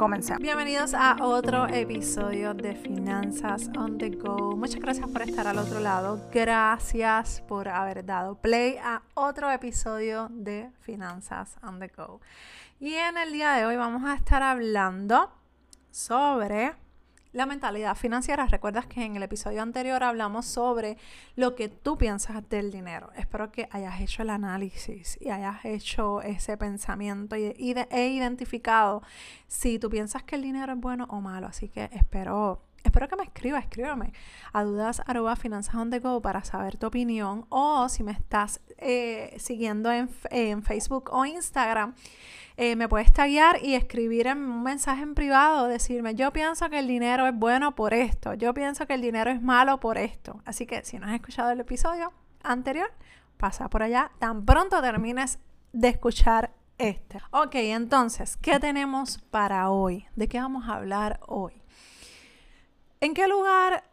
Comencemos. Bienvenidos a otro episodio de Finanzas on the Go. Muchas gracias por estar al otro lado. Gracias por haber dado play a otro episodio de Finanzas on the Go. Y en el día de hoy vamos a estar hablando sobre la mentalidad financiera. Recuerdas que en el episodio anterior hablamos sobre lo que tú piensas del dinero. Espero que hayas hecho el análisis y hayas hecho ese pensamiento y, he identificado si tú piensas que el dinero es bueno o malo. Así que espero Espero que me escribas, escríbame a dudas finanzas on go para saber tu opinión o si me estás eh, siguiendo en, en Facebook o Instagram, eh, me puedes taguear y escribir en un mensaje en privado, decirme, yo pienso que el dinero es bueno por esto, yo pienso que el dinero es malo por esto. Así que si no has escuchado el episodio anterior, pasa por allá tan pronto termines de escuchar este. Ok, entonces, ¿qué tenemos para hoy? ¿De qué vamos a hablar hoy? ¿En qué lugar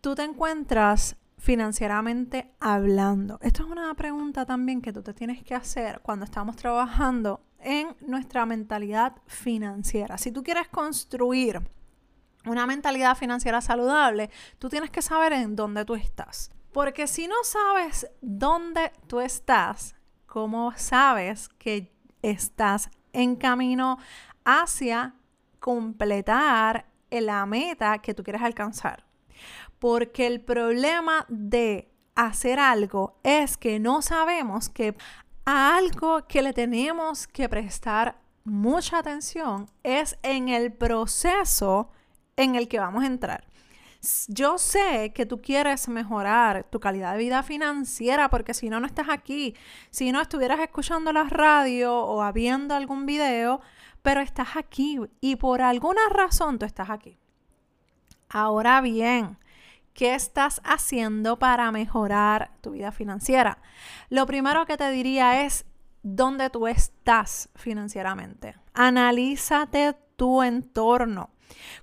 tú te encuentras financieramente hablando? Esto es una pregunta también que tú te tienes que hacer cuando estamos trabajando en nuestra mentalidad financiera. Si tú quieres construir una mentalidad financiera saludable, tú tienes que saber en dónde tú estás. Porque si no sabes dónde tú estás, ¿cómo sabes que estás en camino hacia completar la meta que tú quieres alcanzar? Porque el problema de hacer algo es que no sabemos que algo que le tenemos que prestar mucha atención es en el proceso en el que vamos a entrar. Yo sé que tú quieres mejorar tu calidad de vida financiera porque si no, no estás aquí. Si no, estuvieras escuchando la radio o viendo algún video, pero estás aquí y por alguna razón tú estás aquí. Ahora bien, ¿Qué estás haciendo para mejorar tu vida financiera? Lo primero que te diría es dónde tú estás financieramente. Analízate tu entorno.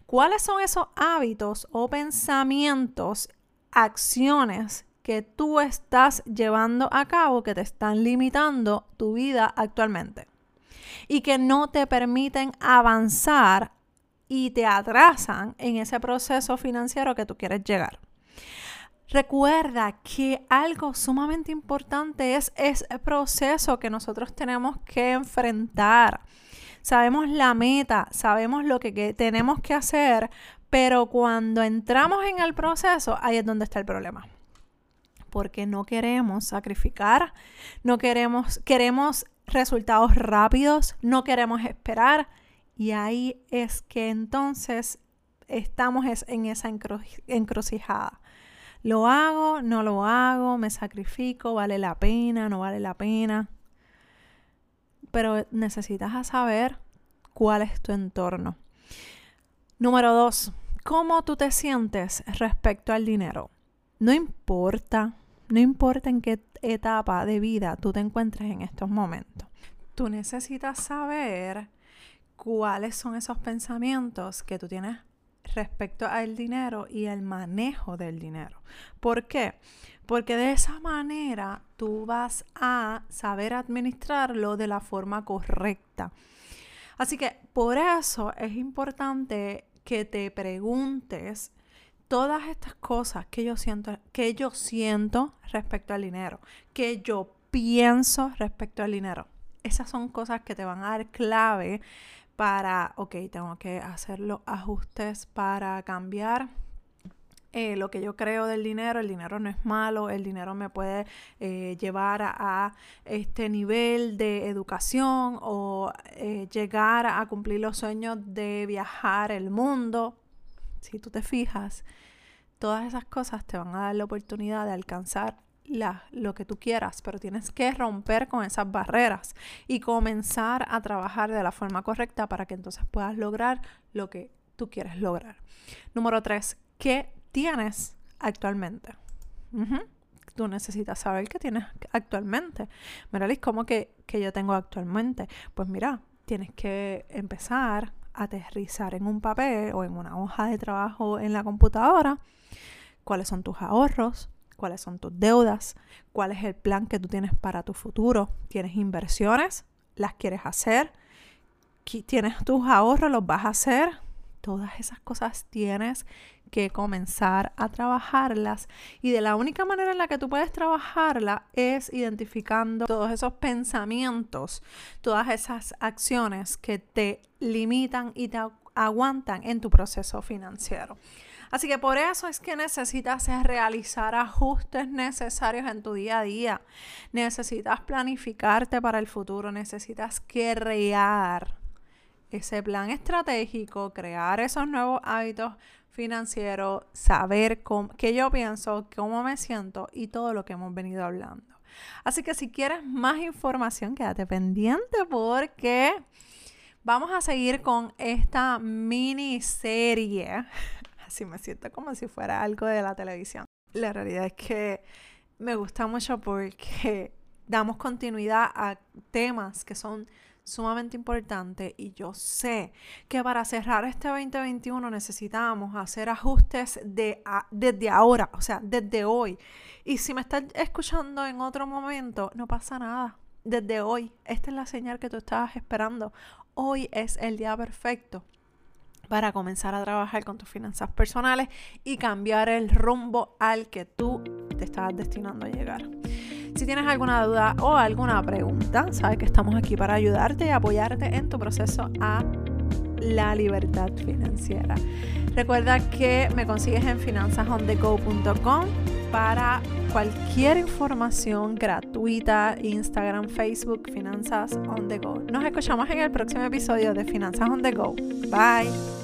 ¿Cuáles son esos hábitos o pensamientos, acciones que tú estás llevando a cabo que te están limitando tu vida actualmente? Y que no te permiten avanzar y te atrasan en ese proceso financiero que tú quieres llegar. Recuerda que algo sumamente importante es ese proceso que nosotros tenemos que enfrentar. Sabemos la meta, sabemos lo que, tenemos que hacer, pero cuando entramos en el proceso, ahí es donde está el problema. Porque no queremos sacrificar, no queremos, queremos resultados rápidos, no queremos esperar. Y ahí es que entonces estamos en esa encrucijada. ¿Lo hago? ¿No lo hago? ¿Me sacrifico? ¿Vale la pena? ¿No vale la pena? Pero necesitas saber cuál es tu entorno. Número dos, ¿cómo tú te sientes respecto al dinero? No importa, no importa en qué etapa de vida tú te encuentres en estos momentos. Tú necesitas saber cuáles son esos pensamientos que tú tienes respecto al dinero y el manejo del dinero. ¿Por qué? Porque de esa manera tú vas a saber administrarlo de la forma correcta. Así que por eso es importante que te preguntes todas estas cosas que yo siento, que yo siento respecto al dinero, que yo pienso respecto al dinero. Esas son cosas que te van a dar clave para, ok, tengo que hacer los ajustes para cambiar eh, lo que yo creo del dinero, el dinero no es malo, el dinero me puede eh, llevar a, este nivel de educación o eh, llegar a cumplir los sueños de viajar el mundo. Si tú te fijas, todas esas cosas te van a dar la oportunidad de alcanzar lo que tú quieras, pero tienes que romper con esas barreras y comenzar a trabajar de la forma correcta para que entonces puedas lograr lo que tú quieres lograr. Número tres, ¿qué tienes actualmente? tú necesitas saber qué tienes actualmente. Miralis, ¿cómo que, que yo tengo actualmente? Pues mira, tienes que empezar a aterrizar en un papel o en una hoja de trabajo en la computadora cuáles son tus ahorros, cuáles son tus deudas, cuál es el plan que tú tienes para tu futuro. ¿Tienes inversiones? ¿Las quieres hacer? ¿Tienes tus ahorros? ¿Los vas a hacer? Todas esas cosas tienes que comenzar a trabajarlas y de la única manera en la que tú puedes trabajarla es identificando todos esos pensamientos, todas esas acciones que te limitan y te aguantan en tu proceso financiero. Así que por eso es que necesitas realizar ajustes necesarios en tu día a día. Necesitas planificarte para el futuro, necesitas crear ese plan estratégico, crear esos nuevos hábitos financieros, saber cómo, qué yo pienso, cómo me siento y todo lo que hemos venido hablando. Así que si quieres más información, quédate pendiente porque vamos a seguir con esta miniserie así me siento como si fuera algo de la televisión. La realidad es que me gusta mucho porque damos continuidad a temas que son sumamente importantes y yo sé que para cerrar este 2021 necesitamos hacer ajustes de desde ahora, o sea, desde hoy. Y si me estás escuchando en otro momento, no pasa nada. Desde hoy, esta es la señal que tú estabas esperando. Hoy es el día perfecto para comenzar a trabajar con tus finanzas personales y cambiar el rumbo al que tú te estás destinando a llegar. Si tienes alguna duda o alguna pregunta, sabes que estamos aquí para ayudarte y apoyarte en tu proceso a la libertad financiera. Recuerda que me consigues en finanzasondego.com para cualquier información gratuita, Instagram, Facebook, Finanzas on the Go. Nos escuchamos en el próximo episodio de Finanzas on the Go. Bye.